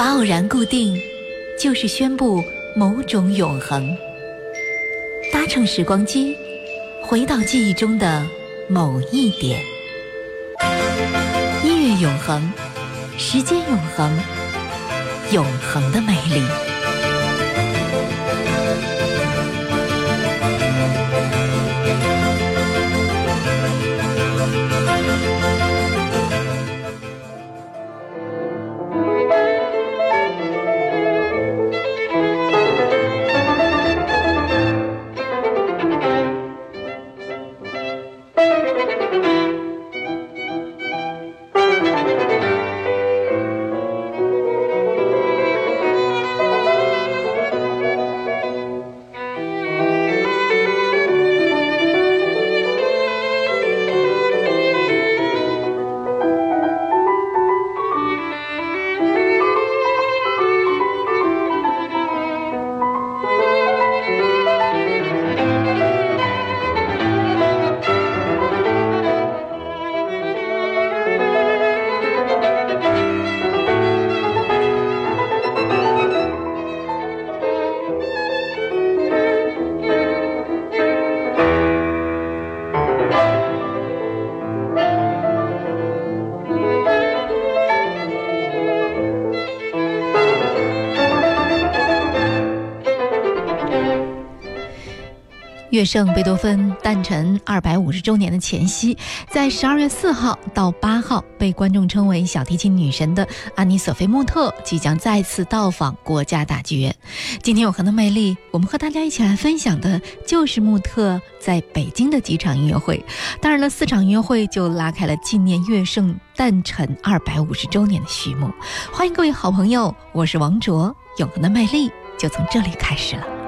把偶然固定，就是宣布某种永恒。搭乘时光机，回到记忆中的某一点。音乐永恒，时间永恒，永恒的美丽。乐圣贝多芬诞辰二百五十周年的前夕，在十二月四号到八号，被观众称为小提琴女神的安妮·索菲·穆特即将再次到访国家大剧院。今天永恒的魅力，我们和大家一起来分享的就是穆特在北京的几场音乐会。当然了，四场音乐会就拉开了纪念乐圣诞辰二百五十周年的序幕。欢迎各位好朋友，我是王卓，永恒的魅力就从这里开始了。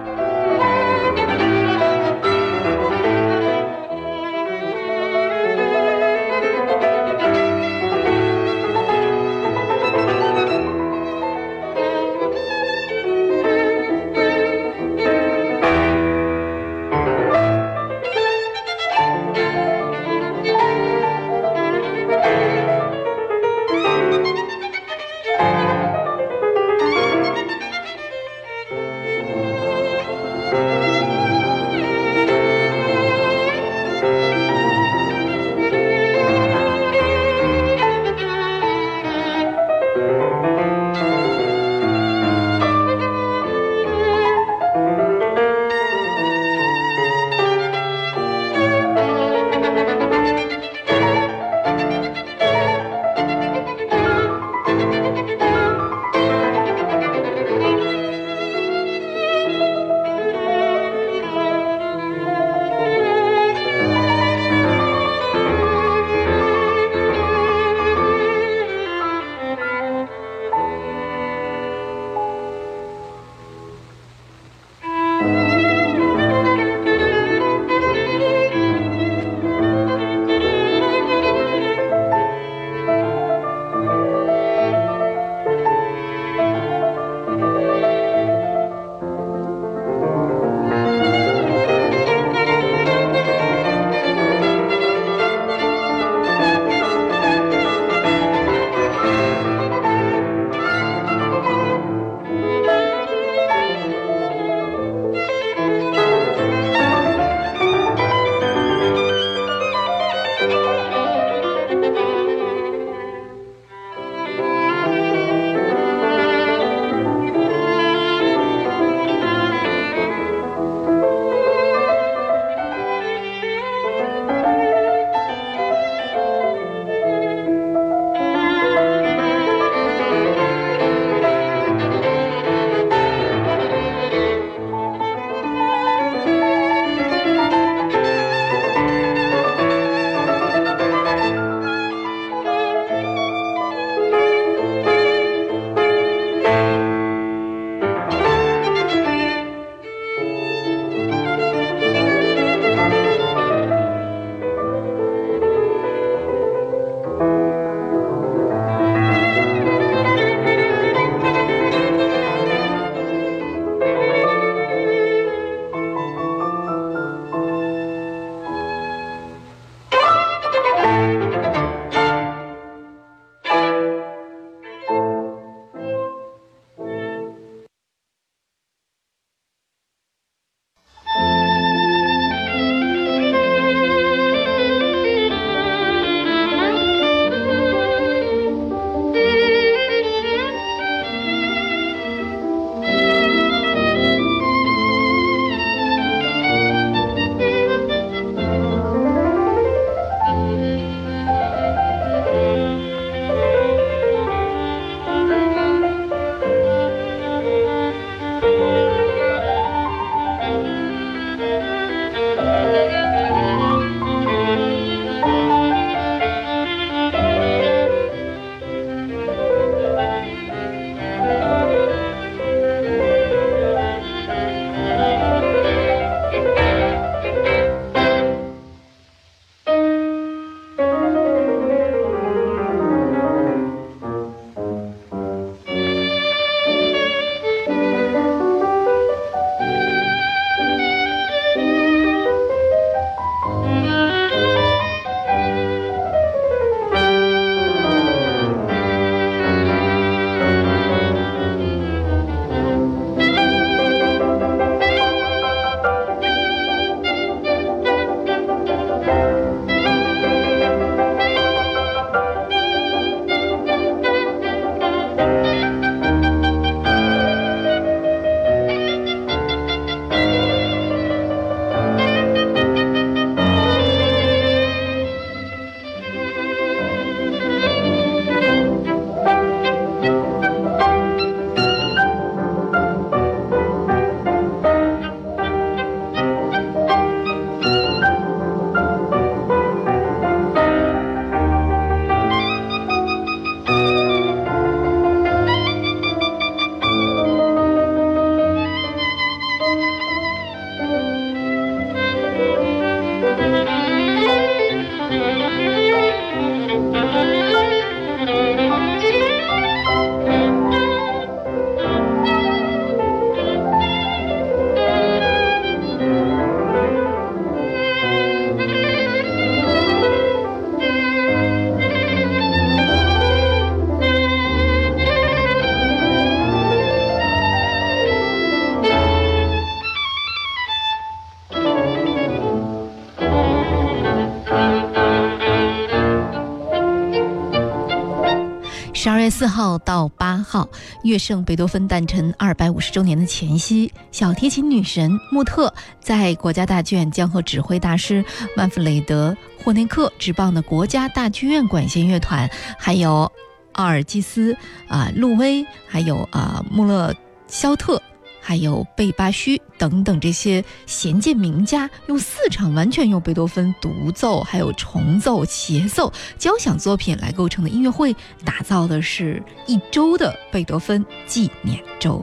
号到八号，乐圣贝多芬诞辰二百五十周年的前夕，小提琴女神穆特在国家大剧院将和指挥大师曼弗雷德·霍内克执棒的国家大剧院管弦乐团，还有奥尔基斯、啊路威，还有啊穆勒肖特。还有贝巴须等等这些弦键名家，用四场完全用贝多芬独奏、还有重奏、协奏、交响作品来构成的音乐会，打造的是一周的贝多芬纪念周。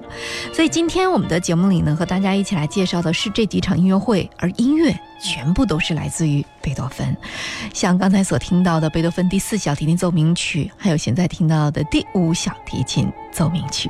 所以今天我们的节目里呢，和大家一起来介绍的是这几场音乐会，而音乐全部都是来自于贝多芬。像刚才所听到的贝多芬第四小提琴奏鸣曲，还有现在听到的第五小提琴奏鸣曲。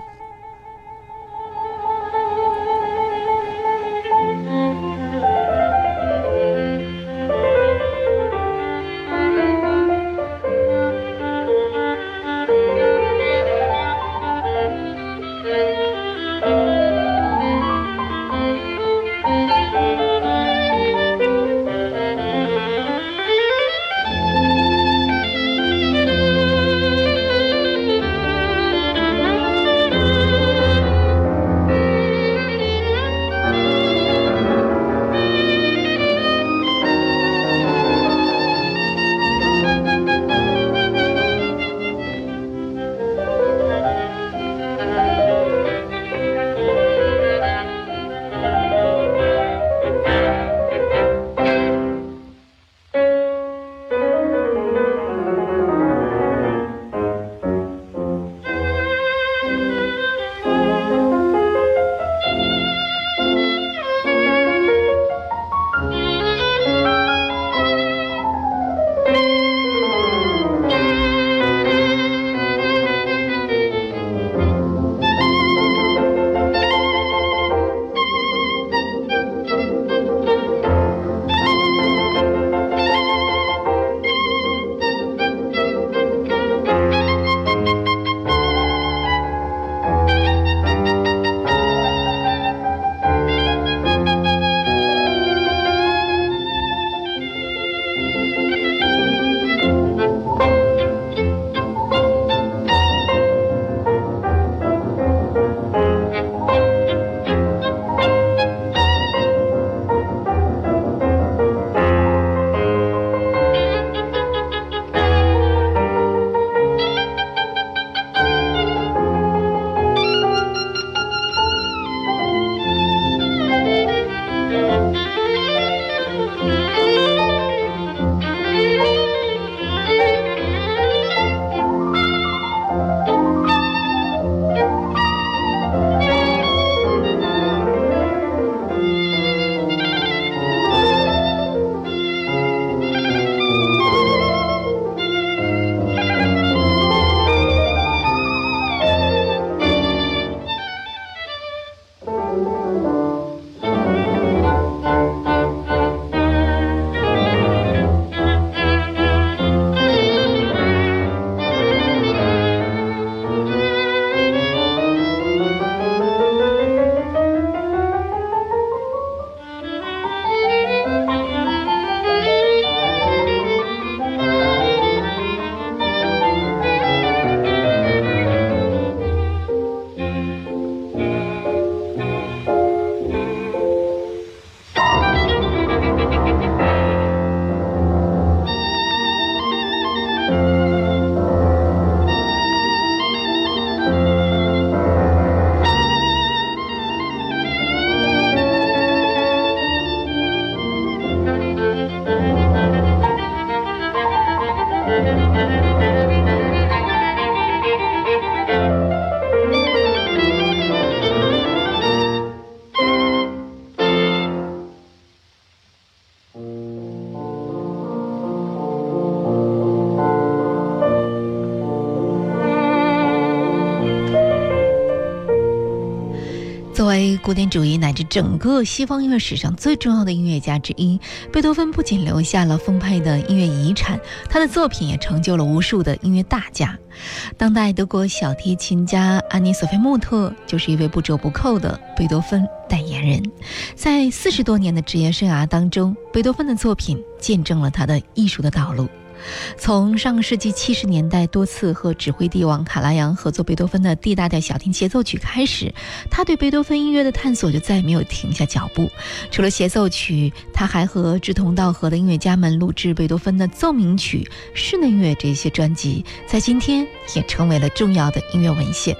古典主义乃至整个西方音乐史上最重要的音乐家之一，贝多芬不仅留下了丰沛的音乐遗产，他的作品也成就了无数的音乐大家。当代德国小提琴家安妮·索菲穆特就是一位不折不扣的贝多芬代言人。在四十多年的职业生涯当中，贝多芬的作品见证了他的艺术的道路。从上个世纪七十年代多次和指挥帝王卡拉扬合作贝多芬的 D 大调小提琴协奏曲开始，他对贝多芬音乐的探索就再也没有停下脚步。除了协奏曲，他还和志同道合的音乐家们录制贝多芬的奏鸣曲、室内乐这些专辑，在今天也成为了重要的音乐文献。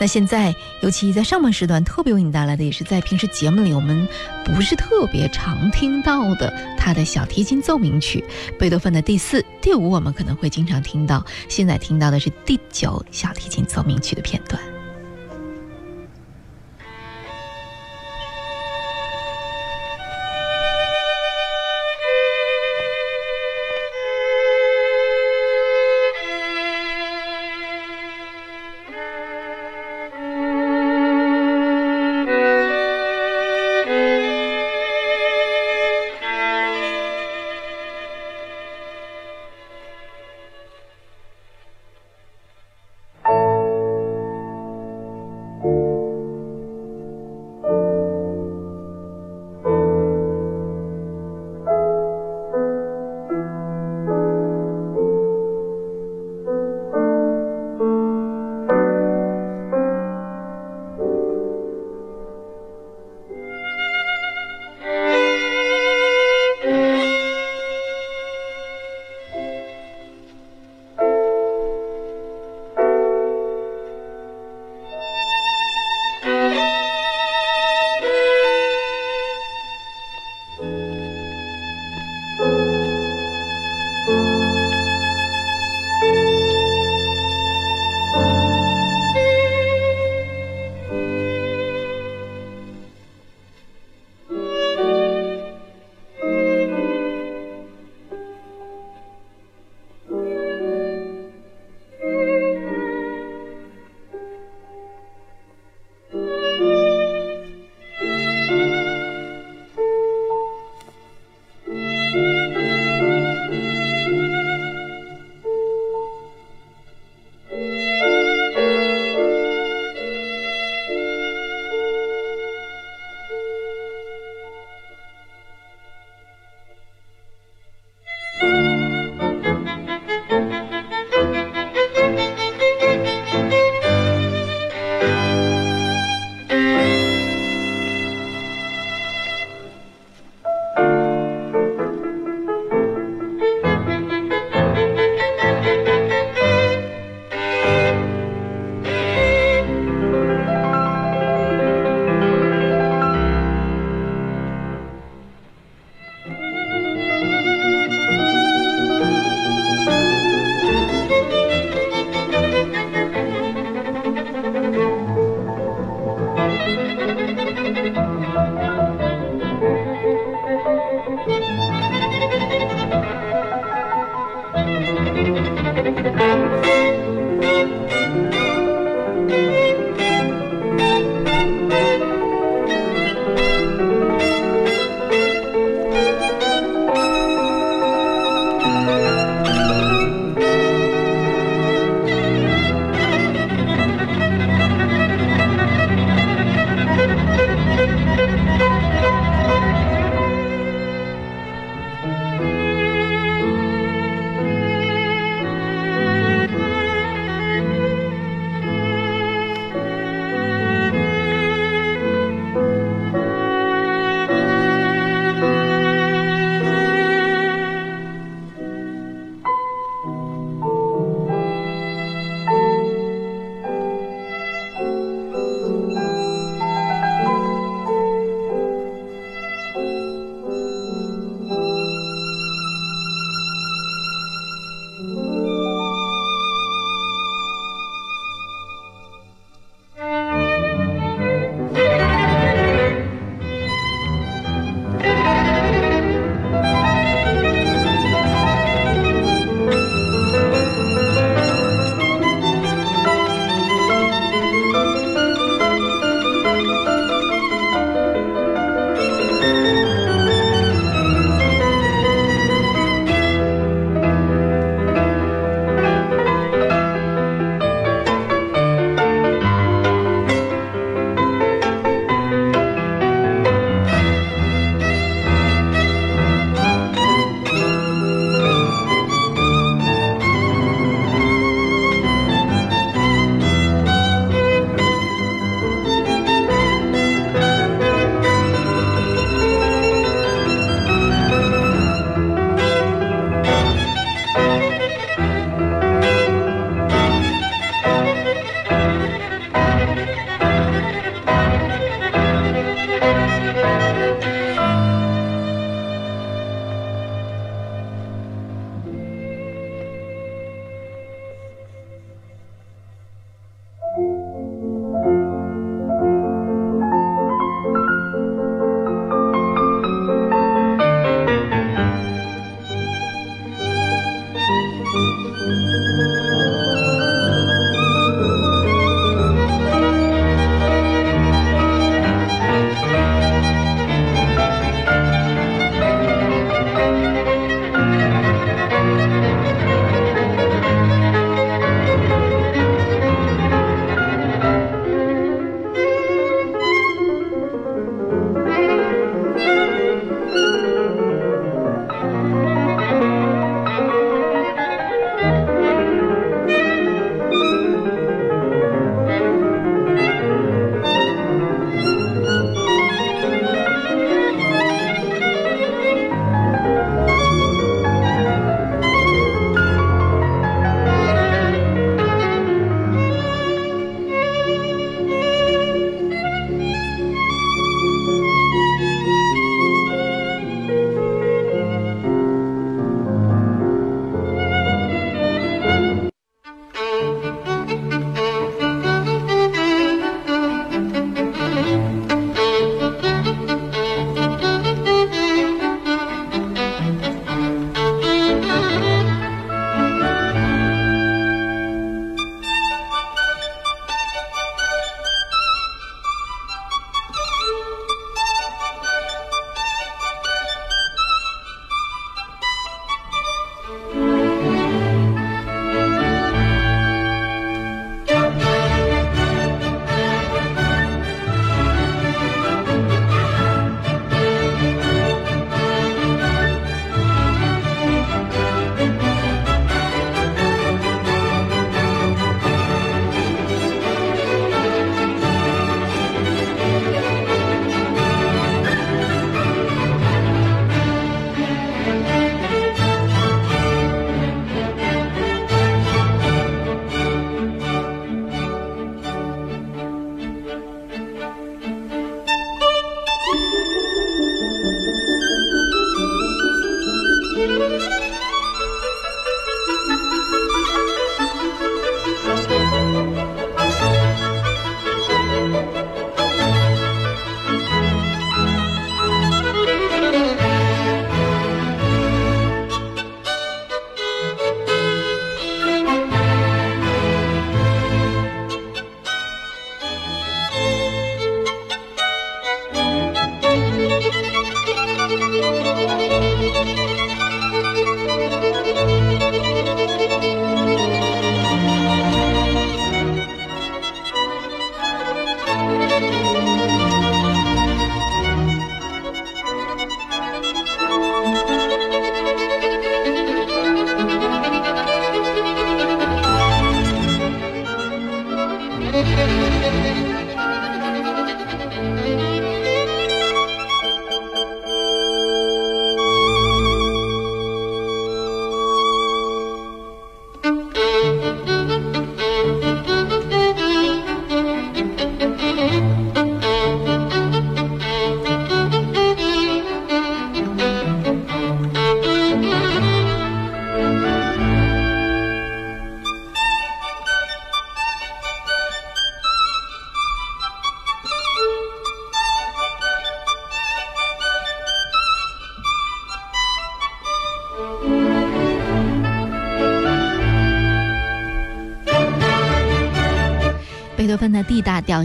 那现在，尤其在上半时段，特别为你带来的，也是在平时节目里我们不是特别常听到的，他的小提琴奏鸣曲，贝多芬的第四、第五，我们可能会经常听到。现在听到的是第九小提琴奏鸣曲的片段。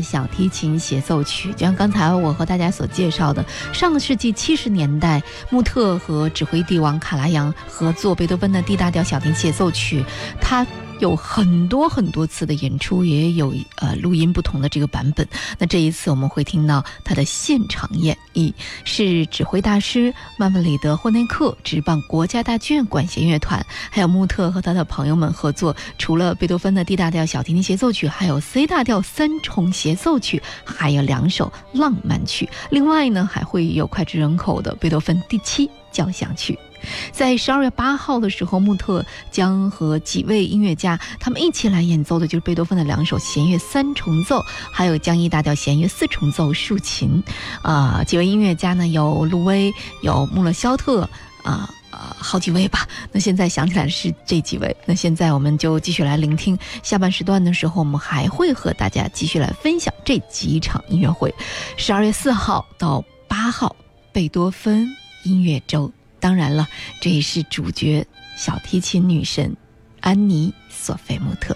小提琴协奏曲，就像刚才我和大家所介绍的，上个世纪七十年代，穆特和指挥帝王卡拉扬合作贝多芬的 D 大调小提琴协奏曲，他。有很多很多次的演出，也有呃录音不同的这个版本。那这一次我们会听到他的现场演绎，是指挥大师曼弗里德·霍内克执棒国家大剧院管弦乐团，还有穆特和他的朋友们合作。除了贝多芬的 D 大调小提琴协奏曲，还有 C 大调三重协奏曲，还有两首浪漫曲。另外呢，还会有脍炙人口的贝多芬第七交响曲。在十二月八号的时候，穆特将和几位音乐家他们一起来演奏的，就是贝多芬的两首弦乐三重奏，还有降 E 大调弦乐四重奏竖琴。啊，几位音乐家呢，有路威，有穆勒肖特，啊啊，好几位吧。那现在想起来是这几位。那现在我们就继续来聆听下半时段的时候，我们还会和大家继续来分享这几场音乐会。十二月四号到八号，贝多芬音乐周。当然了，这也是主角小提琴女神安妮·索菲穆特。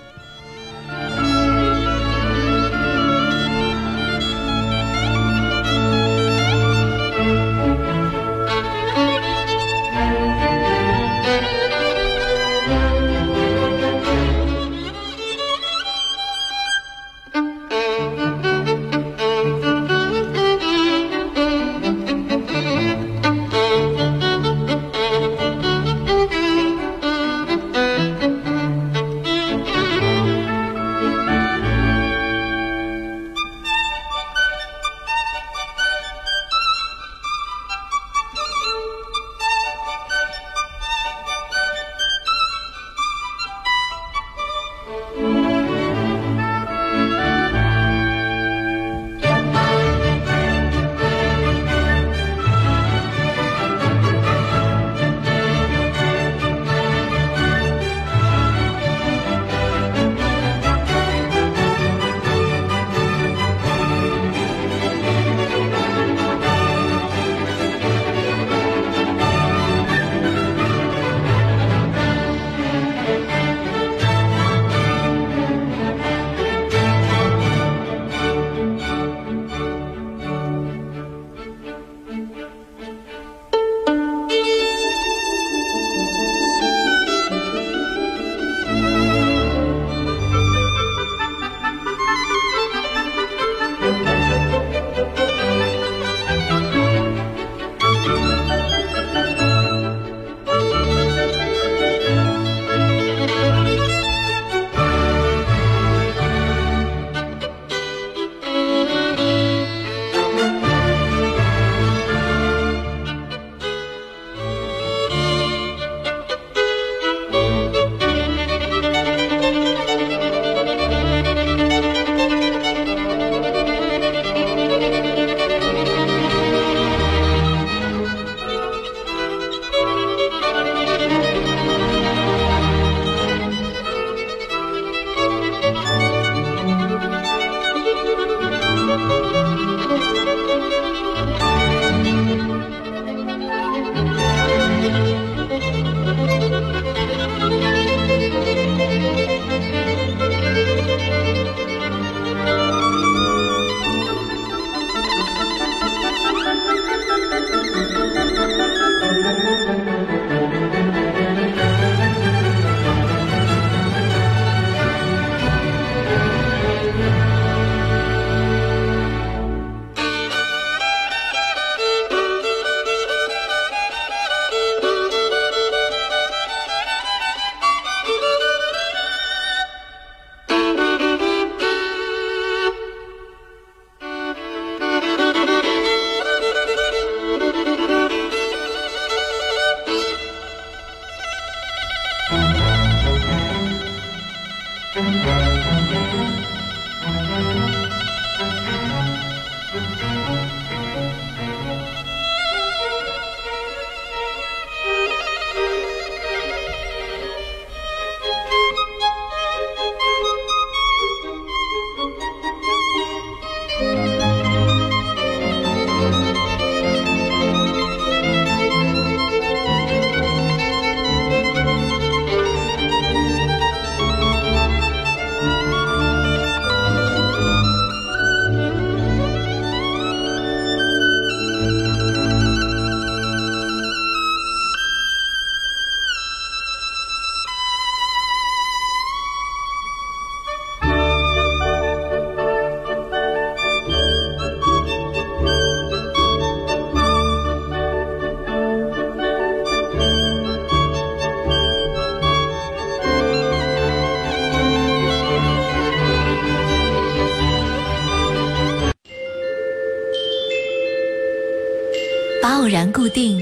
然固定，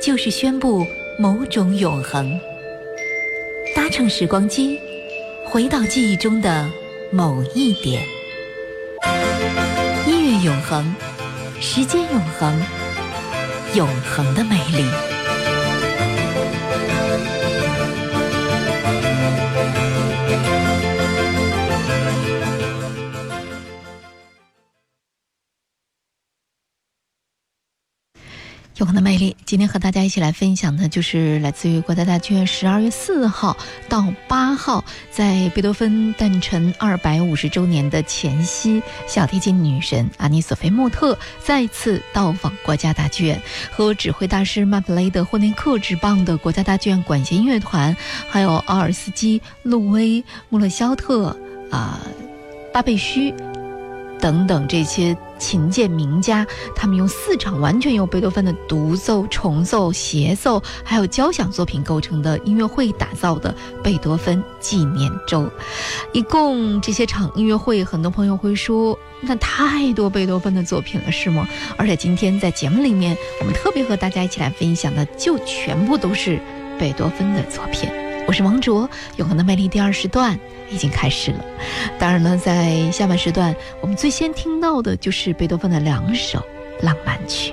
就是宣布某种永恒。搭乘时光机，回到记忆中的某一点。音乐永恒，时间永恒，永恒的美丽。永恒的魅力，今天和大家一起来分享的，就是来自于国家大剧院十二月四号到八号，在贝多芬诞辰二百五十周年的前夕，小提琴女神阿尼索菲·莫特再次到访国家大剧院，和指挥大师曼弗雷德·霍内克执棒的国家大剧院管弦乐团，还有奥尔斯基、路威、穆勒肖特啊、巴贝须。等等这些琴键名家，他们用四场完全由贝多芬的独奏、重奏、协奏，还有交响作品构成的音乐会打造的贝多芬纪念周。一共这些场音乐会，很多朋友会说，那太多贝多芬的作品了，是吗？而且今天在节目里面，我们特别和大家一起来分享的，就全部都是贝多芬的作品。我是王卓，永恒的魅力第二时段已经开始了。当然了，在下半时段，我们最先听到的就是贝多芬的两首浪漫曲。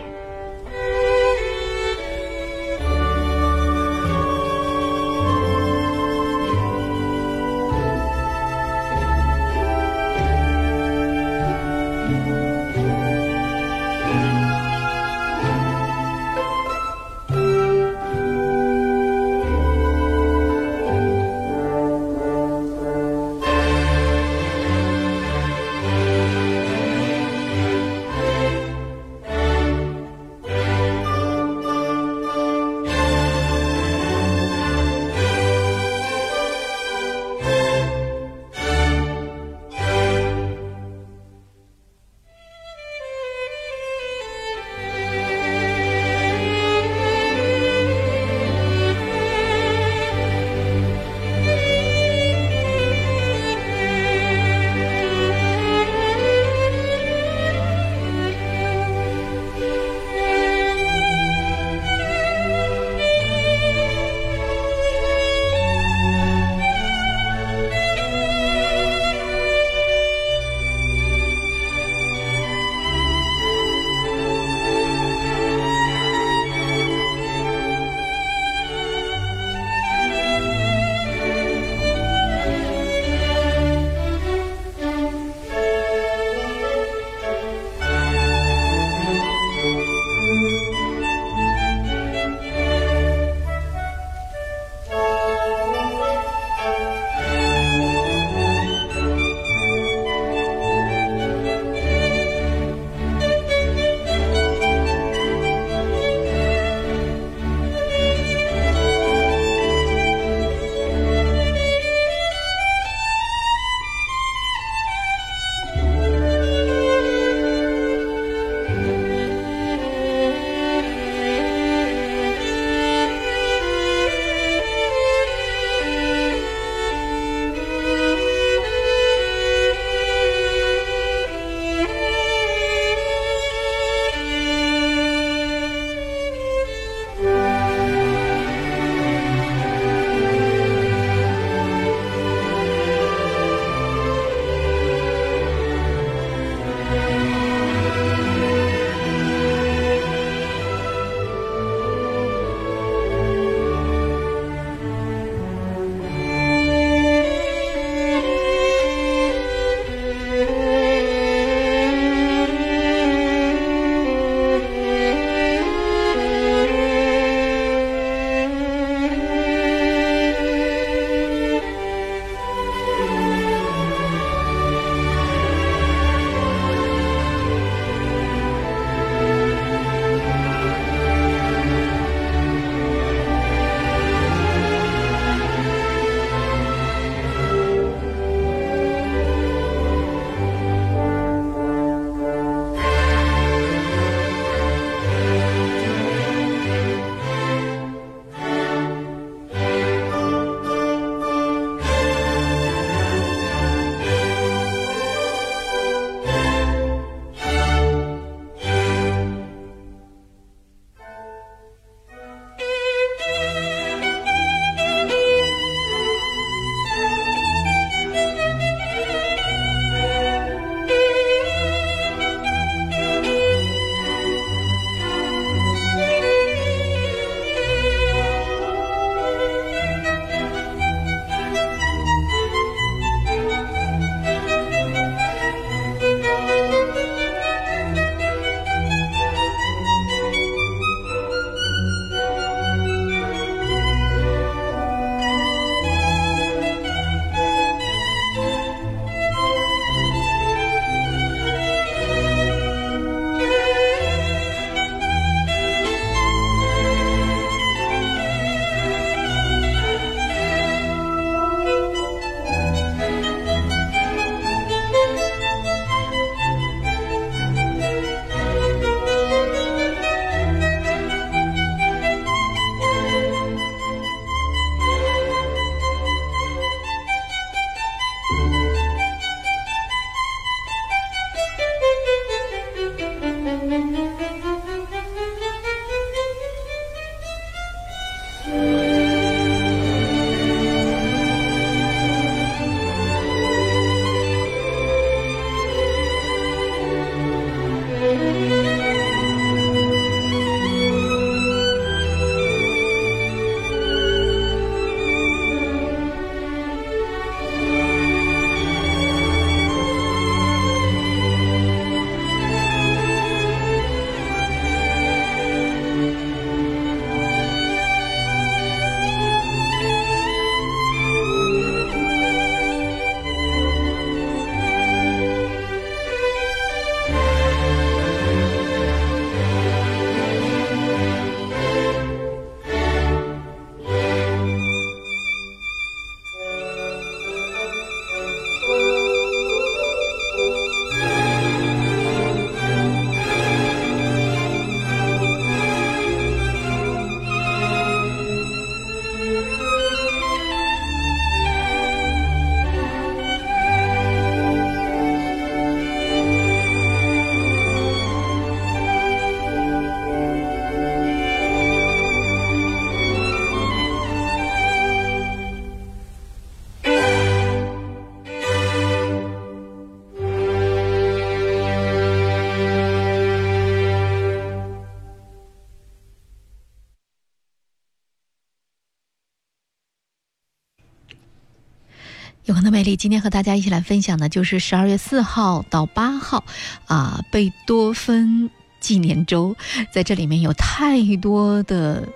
今天和大家一起来分享的就是十二月四号到八号，啊，贝多芬纪念周，在这里面有太多的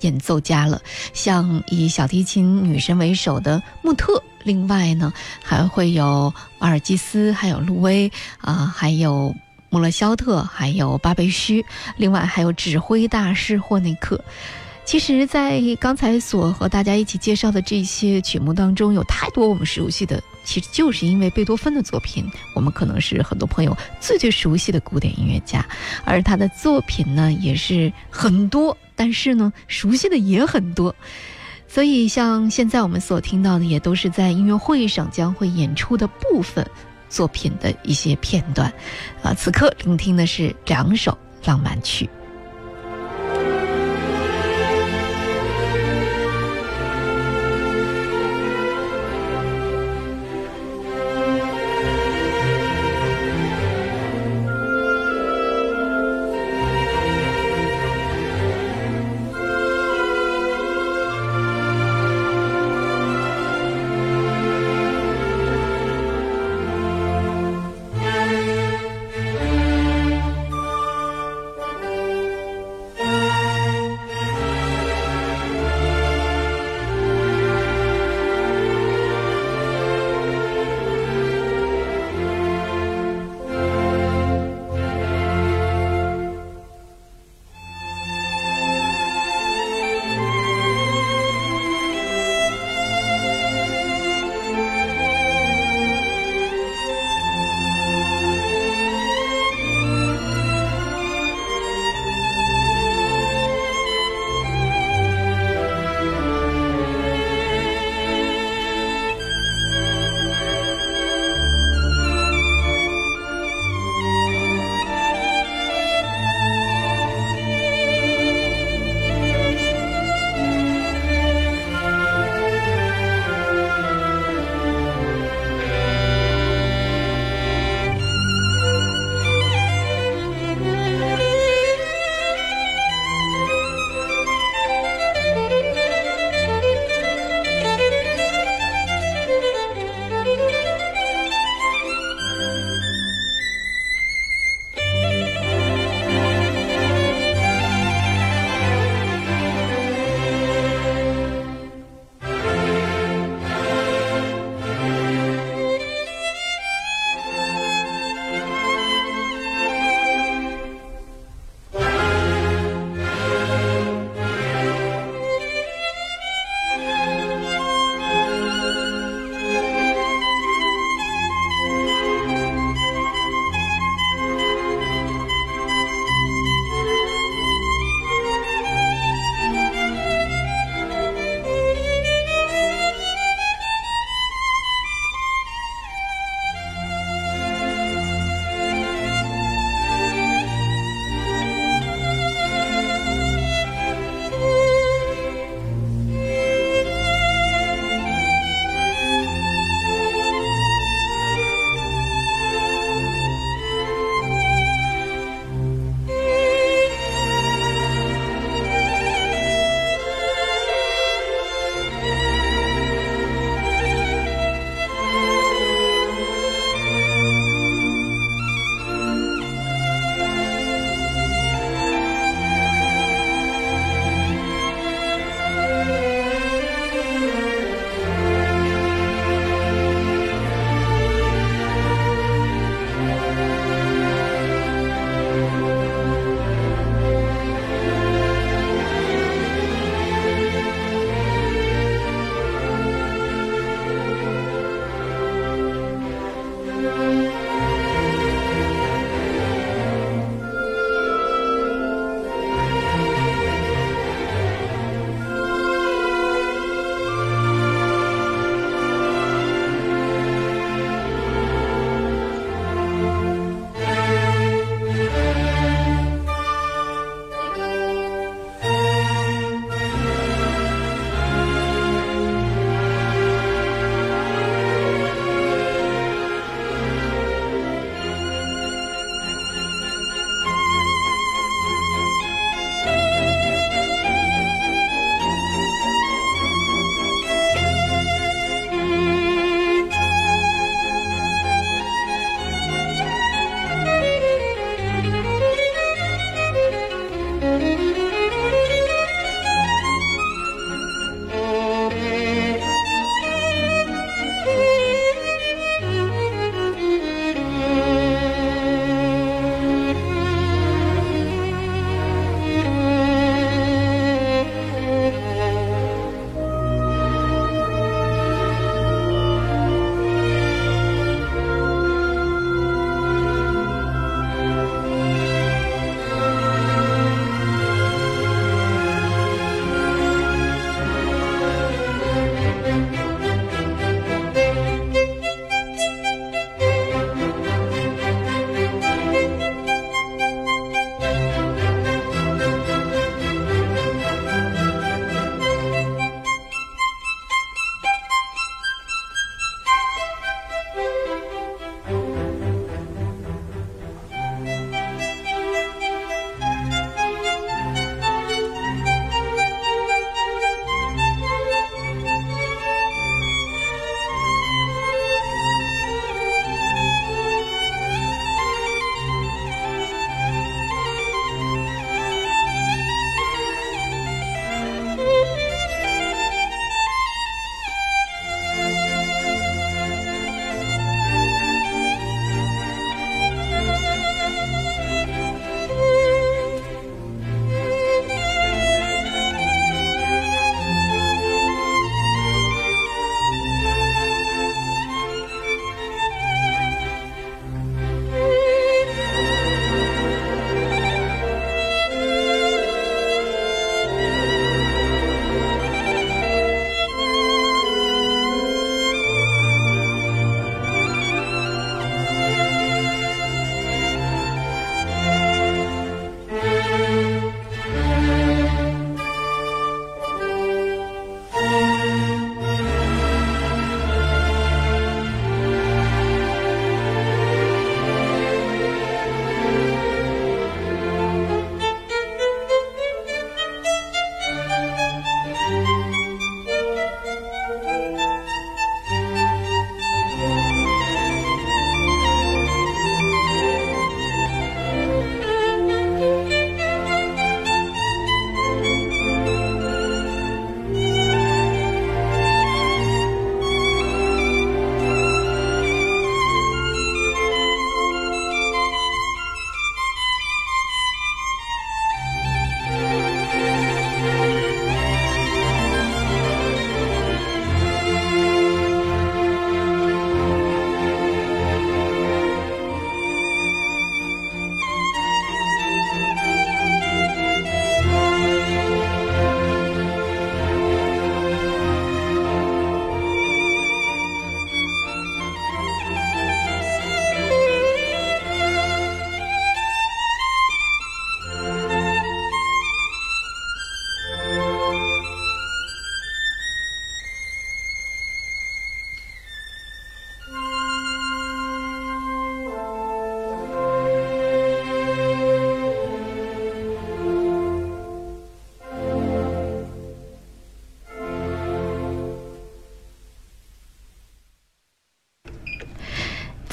演奏家了，像以小提琴女神为首的穆特，另外呢还会有阿尔基斯，还有路威啊，还有穆勒肖特，还有巴贝虚，另外还有指挥大师霍内克。其实，在刚才所和大家一起介绍的这些曲目当中，有太多我们熟悉的，其实就是因为贝多芬的作品，我们可能是很多朋友最最熟悉的古典音乐家，而他的作品呢也是很多，但是呢熟悉的也很多，所以像现在我们所听到的，也都是在音乐会上将会演出的部分作品的一些片段，啊，此刻聆听的是两首浪漫曲。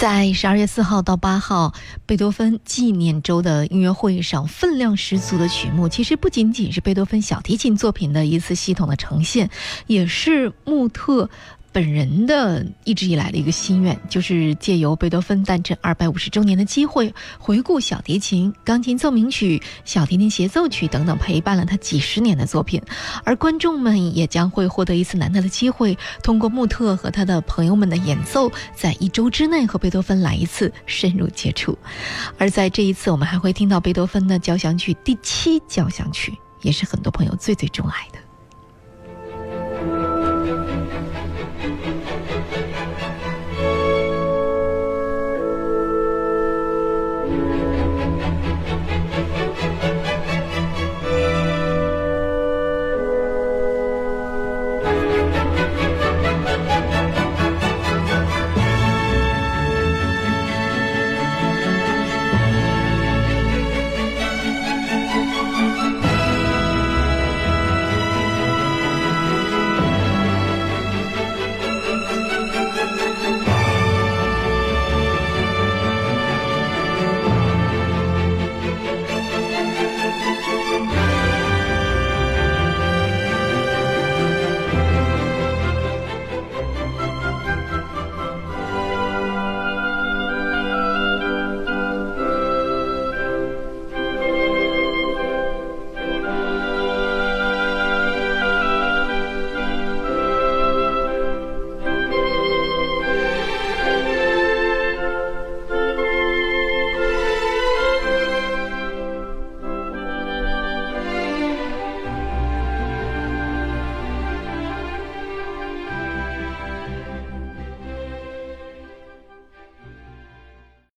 在十二月四号到八号贝多芬纪念周的音乐会上，分量十足的曲目，其实不仅仅是贝多芬小提琴作品的一次系统的呈现，也是穆特。本人的一直以来的一个心愿，就是借由贝多芬诞辰二百五十周年的机会，回顾小提琴、钢琴奏鸣曲、小提琴协奏曲等等陪伴了他几十年的作品，而观众们也将会获得一次难得的机会，通过穆特和他的朋友们的演奏，在一周之内和贝多芬来一次深入接触。而在这一次，我们还会听到贝多芬的交响曲第七交响曲，也是很多朋友最最钟爱的。